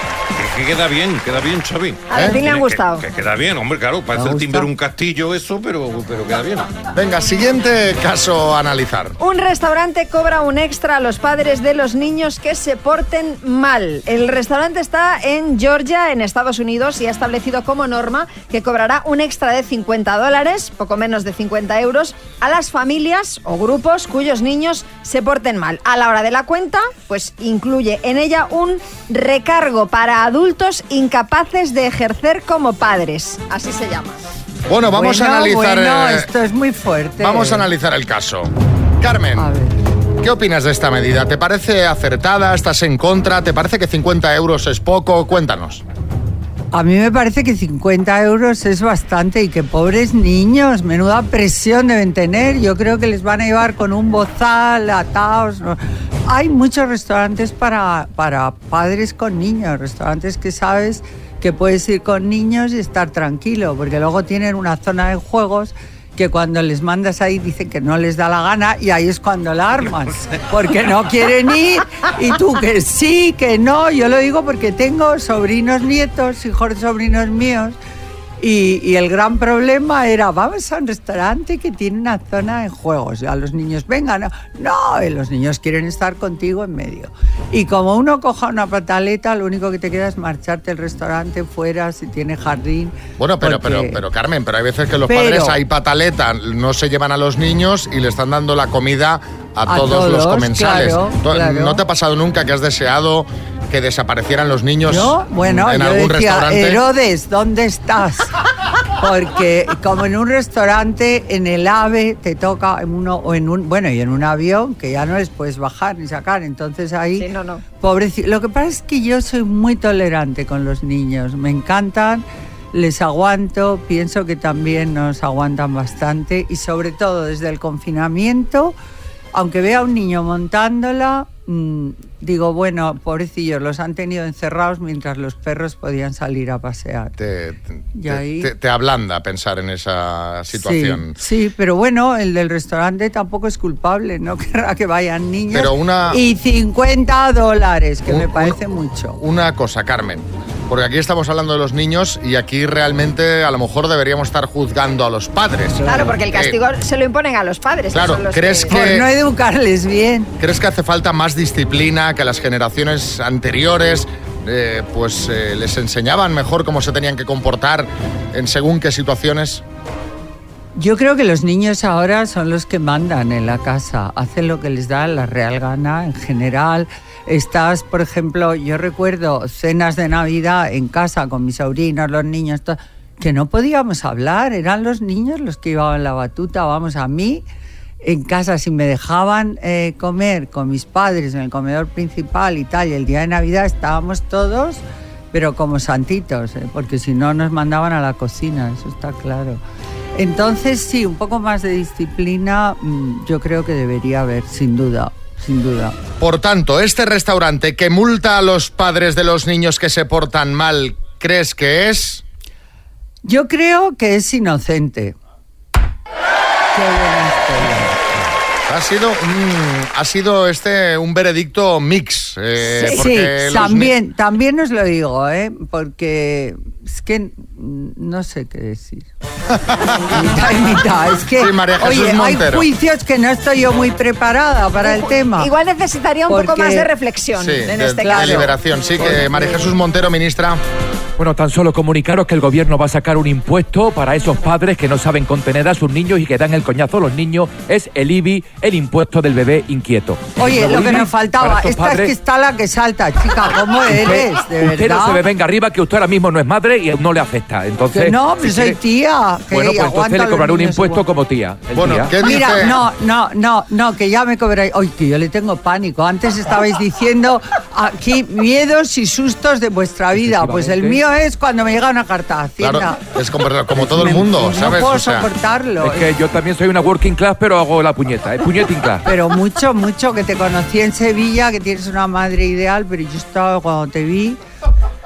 Que, que queda bien, queda bien, Xavi. A Bertín le han Tiene que- gustado. Que, queda bien, hombre, claro. Parece el timber un castillo eso, pero, pero queda bien. Venga, siguiente caso a analizar. Un restaurante cobra un extra a los padres de los niños que se porten mal. El restaurante está en Georgia, en Estados Unidos, y ha establecido como norma que cobrará un extra de 50 dólares, poco menos de 50 euros, a las familias o grupos cuyos niños se porten mal. A la hora de la cuenta, pues incluye en ella un recargo para adultos incapaces de ejercer como padres. Así se llama. Bueno, vamos Bueno, a analizar... bueno, eh, esto es muy fuerte. Vamos a analizar el caso. Carmen, ¿qué opinas de esta medida? ¿Te parece acertada? ¿Estás en contra? ¿Te parece que 50 euros es poco? Cuéntanos. A mí me parece que 50 euros es bastante y que pobres niños, menuda presión deben tener. Yo creo que les van a llevar con un bozal, atados. ¿no? Hay muchos restaurantes para, para padres con niños, restaurantes que sabes que puedes ir con niños y estar tranquilo, porque luego tienen una zona de juegos que cuando les mandas ahí dicen que no les da la gana y ahí es cuando la armas, porque no quieren ir y tú que sí, que no, yo lo digo porque tengo sobrinos nietos, hijos de sobrinos míos y, y el gran problema era, vamos a un restaurante que tiene una zona de juegos. A los niños, vengan, no, no, y los niños quieren estar contigo en medio. Y como uno coja una pataleta, lo único que te queda es marcharte al restaurante fuera, si tiene jardín. Bueno, pero, porque- pero, pero Carmen, pero hay veces que los Pero- padres hay pataleta, no se llevan a los niños y le están dando la comida a, A todos, los todos, comensales. claro, ¿Tú- claro. ¿No te ha pasado nunca que has deseado que desaparecieran los niños Yo, bueno, en yo algún decía, restaurante? Herodes, ¿dónde estás? Porque como en un restaurante, en el AVE te toca en uno o en un bueno y en un avión que ya no les puedes bajar ni sacar, entonces ahí Sí, no, no. Pobreci- Lo que pasa es que yo soy muy tolerante con los niños, me encantan, les aguanto, pienso que también nos aguantan bastante y sobre todo desde el confinamiento, aunque vea a un niño montándola, mm, digo, bueno, pobrecillos, los han tenido encerrados mientras los perros podían salir a pasear. Te, Y te- ahí- te- te ablanda pensar en esa situación. Sí, sí, pero bueno, el del restaurante tampoco es culpable, no querrá que vayan niños. Pero una- Y 50 dólares, que Un- me un- parece mucho. Una cosa, Carmen, porque aquí estamos hablando de los niños y aquí realmente a lo mejor deberíamos estar juzgando a los padres. Claro, porque el Eh, castigo se lo imponen a los padres. que claro, son los ¿crees que- que- Por no educarles bien. ¿Crees que hace falta más disciplina, que las generaciones anteriores eh, pues eh, les enseñaban mejor cómo se tenían que comportar en según qué situaciones? Yo creo que los niños ahora son los que mandan en la casa, hacen lo que les da la real gana en general. Estás, por ejemplo, yo recuerdo cenas de Navidad en casa con mis sobrinos, los niños, que no podíamos hablar, eran los niños los que llevaban la batuta, vamos, a mí en casa si me dejaban eh, comer con mis padres en el comedor principal y tal, y el día de Navidad estábamos todos, pero como santitos, eh, porque si no nos mandaban a la cocina, eso está claro. Entonces sí, un poco más de disciplina mm, yo creo que debería haber, sin duda, sin duda. Por tanto, este restaurante que multa a los padres de los niños que se portan mal, ¿crees que es? Yo creo que es inocente. Ha sido, un- ha sido este un veredicto mix. eh, Sí, los también, también os lo digo, ¿eh? porque es que mm, no sé qué decir. mitad y mitad. Es que, Sí, María oye, hay juicios que no estoy yo muy preparada para el tema. Igual necesitaría un poco más de reflexión Sí, en de, este de caso. liberación. Sí, que María Jesús Montero, ministra. Bueno, tan solo comunicaros que el gobierno va a sacar un impuesto para esos padres que no saben contener a sus niños y que dan el coñazo a los niños. Es el IBI, el impuesto del bebé inquieto. Oye, lo que nos faltaba, esta es padres. que está la que salta, chica, ¿cómo eres? De usted verdad. no se me venga arriba que usted ahora mismo no es madre y no le afecta. Entonces, Que no, si pues soy tía. que Bueno, pues entonces le cobraré un impuesto igual. como tía. Bueno, día. ¿qué Mira, dice? no, no, no, no, que ya me cobráis. Oye, que yo le tengo pánico. Antes estabais diciendo aquí miedos y sustos de vuestra vida. Pues el mío es cuando me llega una carta Hacienda. Claro, es como, como todo el mundo, no ¿sabes? puedo O sea, soportarlo. Es que yo también soy una working class, pero hago la puñeta. Es puñeting class. Pero mucho, mucho, que te conocí en Sevilla, que tienes una madre ideal, pero yo estaba cuando te vi.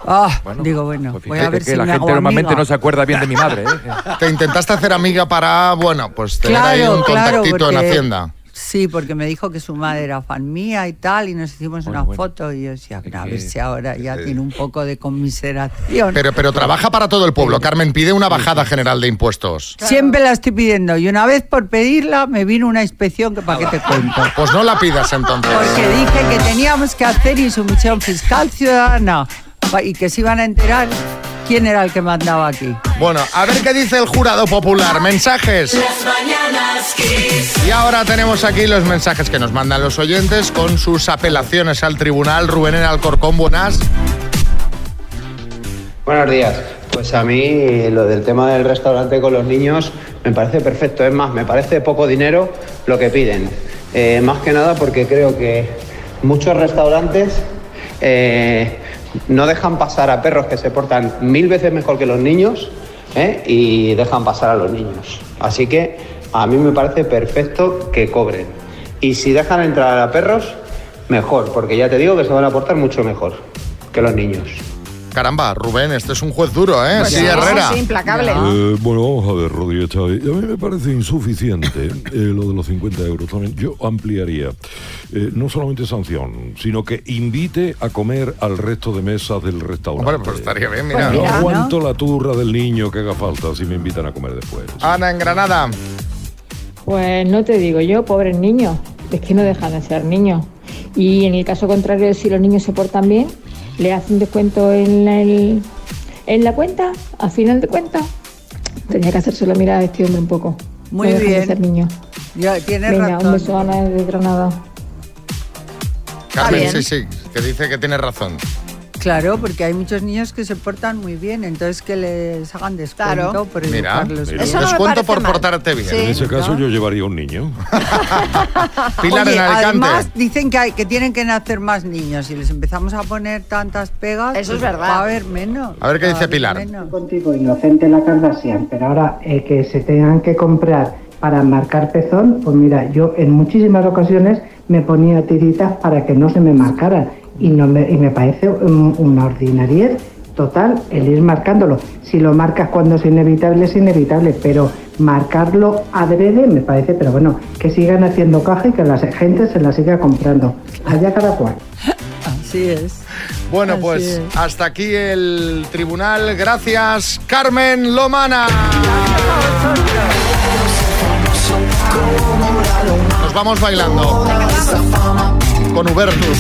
Ah, digo, bueno, voy a Fíjate ver que si la me gente hago normalmente amiga. no se acuerda bien de mi madre. ¿eh? Te intentaste hacer amiga para, bueno, pues tener ahí un contactito en porque- Hacienda. Sí, porque me dijo que su madre era fan mía y tal, y nos hicimos una foto y yo decía, "Mira, a ver si ahora ya tiene un poco de conmiseración. Pero, pero trabaja para todo el pueblo. Carmen pide una bajada general de impuestos. Siempre la estoy pidiendo y una vez por pedirla me vino una inspección que para qué te cuento. Pues no la pidas entonces. Porque dije que teníamos que hacer insumisión fiscal ciudadana y que se iban a enterar quién era el que mandaba aquí. Bueno, a ver qué dice el jurado popular. Mensajes. Las mañanas. Y ahora tenemos aquí los mensajes que nos mandan los oyentes con sus apelaciones al tribunal. Rubén en Alcorcón, buenas. Buenos días. Pues a mí lo del tema del restaurante con los niños me parece perfecto. Es más, me parece poco dinero lo que piden. Eh, más que nada porque creo que muchos restaurantes eh, no dejan pasar a perros que se portan mil veces mejor que los niños ¿eh? y dejan pasar a los niños. Así que a mí me parece perfecto que cobren. Y si dejan entrar a perros, mejor, porque ya te digo que se van a portar mucho mejor que los niños. Caramba, Rubén, este es un juez duro, ¿eh? Pues sí, Herrera. sí, implacable. Eh, bueno, vamos a ver, Rodríguez Chávez. A mí me parece insuficiente eh, lo de los 50 euros. También yo ampliaría eh, no solamente sanción, sino que invite a comer al resto de mesas del restaurante. Hombre, pues estaría bien, mira. no Pues mira, aguanto la turra del niño que haga falta si me invitan a comer después. Ana, en Granada. Pues no te digo yo, pobres niños, es que no dejan de ser niños. Y en el caso contrario, si los niños se portan bien, le hacen descuento en la, el- en la cuenta, a final de cuentas. Tenía que hacérselo mirar a este hombre un poco. Muy no bien. de ser niños. Ya, tienes Venga, razón. un beso a Ana de Granada. Carmen, sí, sí, que dice que tiene razón. Claro, porque hay muchos niños que se portan muy bien, entonces que les hagan descuento Claro. por Mira, educarlos mira, bien. un descuento por portarte bien. En ese caso yo llevaría un niño. Pilar Oye, en Alicante. además dicen que, hay, que tienen que nacer más niños y les empezamos a poner tantas pegas. Eso es pues verdad. Va a haber menos. A ver qué dice Pilar. menos. contigo inocente la Kardashian, pero ahora eh, que se tengan que comprar para marcar pezón, pues mira, yo en muchísimas ocasiones me ponía tiritas para que no se me marcaran y, no me, y me parece un- una ordinariedad total el ir marcándolo. Si lo marcas cuando es inevitable, es inevitable, pero marcarlo adrede me parece, pero bueno, que sigan haciendo caja y que la gente se la siga comprando. Allá cada cual. Así es. Bueno, Así pues es. hasta aquí el tribunal. Gracias, Carmen Lomana. Nos vamos bailando con Hubertus.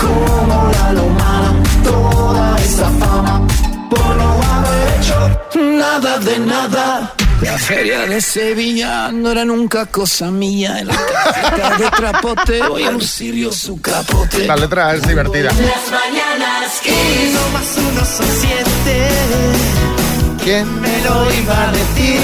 Como la lomana, toda esa fama por no haber hecho nada de nada. La feria de Sevilla no era nunca cosa mía. En la casita de trapote voy a lucir yo su capote. La letra es divertida. Las mañanas que uno más uno son siete. ¿Quién me lo iba a decir?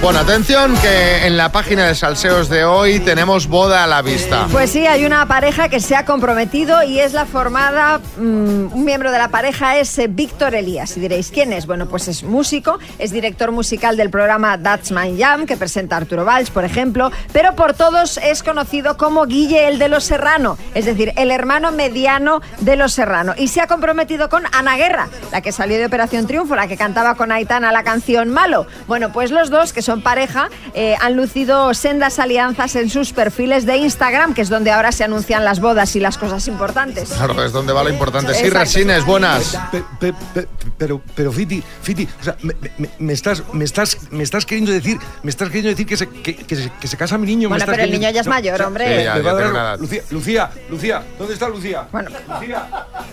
Bueno, atención que en la página de salseos de hoy tenemos boda a la vista. Pues sí, hay una pareja que se ha comprometido y es la formada, mm, un miembro de la pareja es eh, Víctor Elías. Y diréis, ¿quién es? Bueno, pues es músico, es director musical del programa That's My Jam, que presenta Arturo Valls, por ejemplo, pero por todos es conocido como Guille el de los Serrano, es decir, el hermano mediano de los Serrano. Y se ha comprometido con Ana Guerra, la que salió de Operación Triunfo, la que cantaba con Aitana la canción Malo. Bueno, pues los dos, que son pareja, eh, han lucido sendas alianzas en sus perfiles de Instagram, que es donde ahora se anuncian las bodas y las cosas importantes. Claro, es donde va lo importante. Sí. Resines, buenas. Pe- pe- pe- pero, pero Fiti, Fiti, o sea, me, me- me estás, me estás, me estás queriendo decir, me estás queriendo decir que se, que, que se, que se casa mi niño. Bueno, pero el niño ya es mayor, hombre. Sí, ya- ya una. Lucía, Lucía, Lucía, ¿dónde está Lucía? Bueno, Lucía,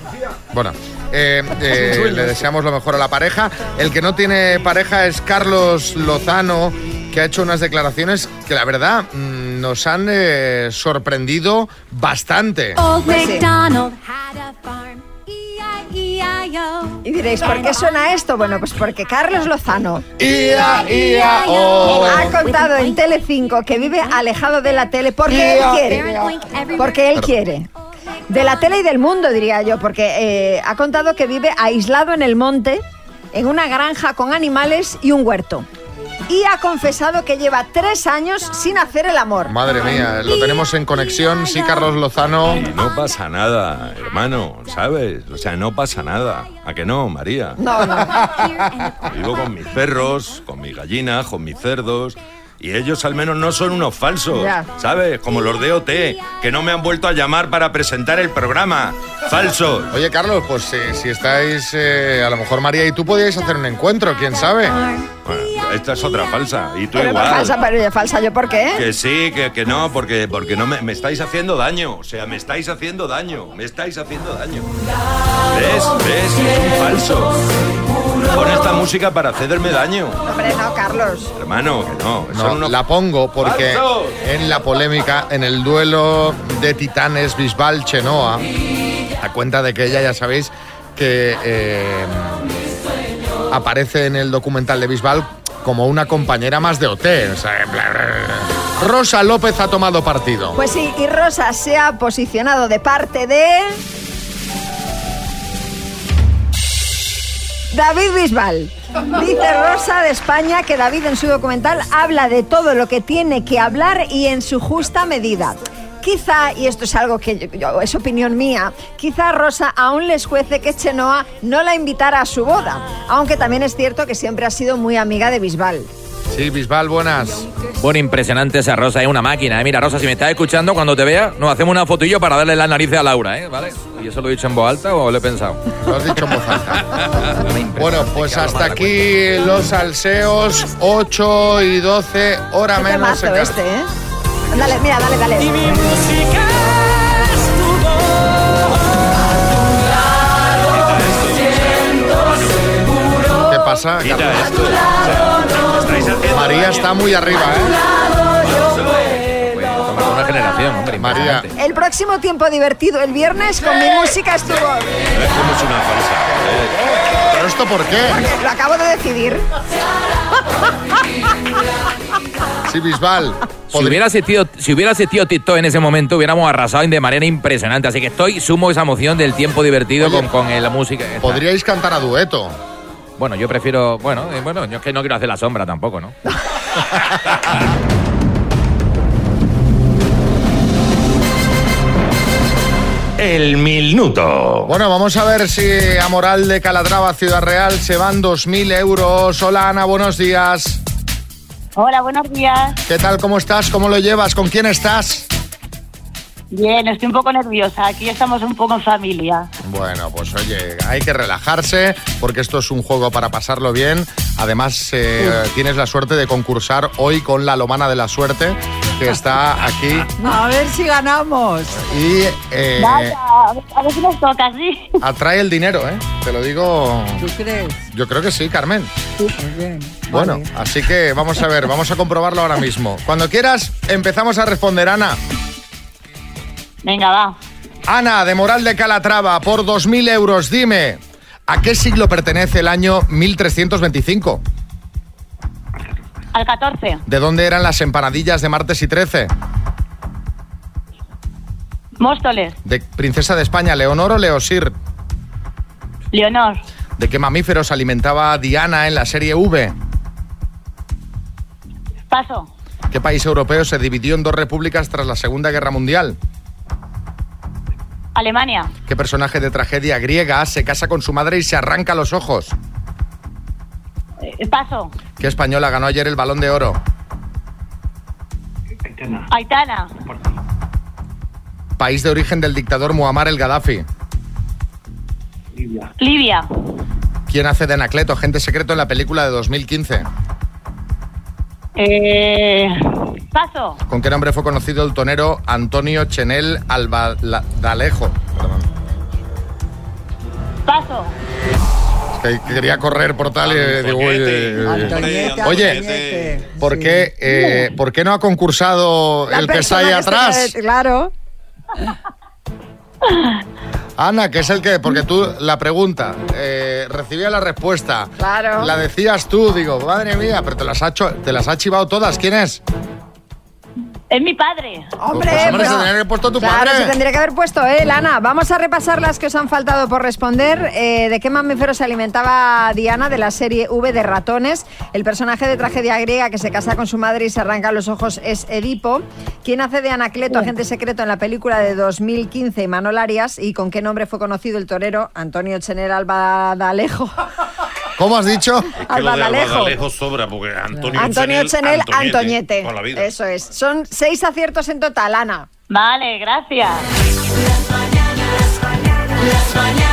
Lucía. Bueno, eh, eh, le deseamos lo mejor a la pareja. El que no tiene pareja es Carlos Lozano, que ha hecho unas declaraciones que la verdad mm, nos han eh, sorprendido bastante. Pues sí. Farm. E-I-E-I-O. Y diréis, ¿por qué suena esto? Bueno, pues porque Carlos Lozano Ia, ia, oh. ha contado en Telecinco que vive alejado de la tele porque él Ia, quiere. Porque él quiere. De la tele y del mundo, diría yo, porque eh, ha contado que vive aislado en el monte, en una granja con animales y un huerto. Y ha confesado que lleva tres años sin hacer el amor. Madre mía, lo tenemos en conexión. Sí, Carlos Lozano. No pasa nada, hermano, ¿sabes? O sea, no pasa nada. ¿A que no, María? No, no. Vivo con mis perros, con mis gallinas, con mis cerdos. Y ellos al menos no son unos falsos, Ya. ¿sabes? Como los de OT, que no me han vuelto a llamar para presentar el programa. Falsos. Oye, Carlos, pues eh, si estáis, eh, a lo mejor María y tú podíais hacer un encuentro, quién sabe. Bueno, esta es otra falsa. Y tú Pero no igual. falsa, pero ya falsa, ¿yo por qué? Que sí, que, que no, porque, porque no me, me estáis haciendo daño. O sea, me estáis haciendo daño. Me estáis haciendo daño. ¿Ves? ¿Ves? Es un falso. Pon esta música para hacerme daño. Hombre, no, Carlos. Hermano, que no. No, unos la pongo porque ¡Falsos! en la polémica, en el duelo de titanes Bisbal-Chenoa, a cuenta de que ella, ya sabéis, que eh, aparece en el documental de Bisbal como una compañera más de plan, Rosa López ha tomado partido. Pues sí, y Rosa se ha posicionado de parte de... David Bisbal. Dice Rosa de España que David en su documental habla de todo lo que tiene que hablar y en su justa medida. Quizá, y esto es algo que yo- yo- es opinión mía, quizá Rosa aún les juece que Chenoa no la invitara a su boda, aunque también es cierto que siempre ha sido muy amiga de Bisbal. Sí, Bisbal, buenas. Bueno, impresionante esa Rosa, es una máquina. ¿eh? Mira, Rosa, si me estás escuchando, cuando te vea, nos hacemos una fotillo para darle las narices a Laura, ¿eh? ¿Vale? ¿Y eso lo he dicho en voz alta o lo he pensado? Lo has dicho en voz alta. Bueno, pues hasta aquí los salseos 8 y 12, hora Qué menos. este, ¿eh? Dale, mira, dale, dale. ¿Qué pasa? Quita Carlos? esto. O sea, estáis haciendo María daño. está muy arriba, ¿eh? Una generación, hombre. María. El próximo tiempo divertido el viernes con mi música estuvo. No es como es una falsa. ¿eh? ¿Pero esto por qué? Porque lo acabo de decidir. Sí, Bisbal. Si hubiera, asistido, si hubiera asistido TikTok en ese momento, hubiéramos arrasado de manera impresionante. Así que estoy, sumo esa emoción del tiempo divertido Oye, con, con eh, la música. esta. Podríais cantar a dueto. Bueno, yo prefiero. Bueno, eh, bueno, yo es que no quiero hacer la sombra tampoco, ¿no? El minuto. Bueno, vamos a ver si a Moral de Calatrava, Ciudad Real, se van 2.000 euros. Hola, Ana, buenos días. Hola, buenos días. ¿Qué tal? ¿Cómo estás? ¿Cómo lo llevas? ¿Con quién estás? Bien, estoy un poco nerviosa. Aquí estamos un poco en familia. Bueno, pues oye, hay que relajarse porque esto es un juego para pasarlo bien. Además, eh, tienes la suerte de concursar hoy con la Lomana de la Suerte, que está aquí. A ver si ganamos. Y eh, Vaya, a ver, si nos toca, sí. atrae el dinero, ¿eh? Te lo digo. ¿Tú crees? Yo creo que sí, Carmen. Muy bien. Bueno, así que vamos a ver, vamos a comprobarlo ahora mismo. Cuando quieras, empezamos a responder, Ana. Venga, va. Ana, de Moral de Calatrava, por 2.000 euros, dime, ¿a qué siglo pertenece el año 1325? Al 14. ¿De dónde eran las empanadillas de martes y 13? Móstoles. ¿De Princesa de España, Leonor o Leosir? Leonor. ¿De qué mamíferos alimentaba Diana en la serie V? Paso. ¿Qué país europeo se dividió en dos repúblicas tras la Segunda Guerra Mundial? Alemania. ¿Qué personaje de tragedia griega se casa con su madre y se arranca los ojos? Eh, Paso. ¿Qué española ganó ayer el Balón de Oro? Aitana. País de origen del dictador Muammar el Gaddafi. Libia. ¿Quién hace de Anacleto, agente secreto en la película de 2015? Eh, paso. ¿Con qué nombre fue conocido el tonero Antonio Chenel Albadalejo? Perdón. Paso. Es que quería correr por tal y digo, oye, Antoñete, oye, Antoñete. ¿por qué, eh, ¿por qué no ha concursado La el que está ahí atrás? está- Claro. Ana, que es el que, porque tú la pregunta, eh, recibía la respuesta, Claro. la decías tú, digo, madre mía, pero te las ha, hecho- te las ha chivado todas, ¿quién es? Es mi padre. Hombre, Pues, hombre, pero- se tendría que haber puesto tu claro, padre. se tendría que haber puesto él, Ana. Vamos a repasar las que os han faltado por responder. Eh, ¿De qué mamífero se alimentaba Diana de la serie V de ratones? El personaje de tragedia griega que se casa con su madre y se arranca los ojos es Edipo. ¿Quién hace de Anacleto, agente secreto en la película de 2015 y Manol Arias? ¿Y con qué nombre fue conocido el torero Antonio Chener Albadalejo? ¿Cómo has dicho? Es que lo de Albadalejo. Albadalejo sobra, porque Antonio, Antonio Chenel Antoñete. La vida. Eso es. Son seis aciertos en total, Ana. Vale, gracias. Las mañanas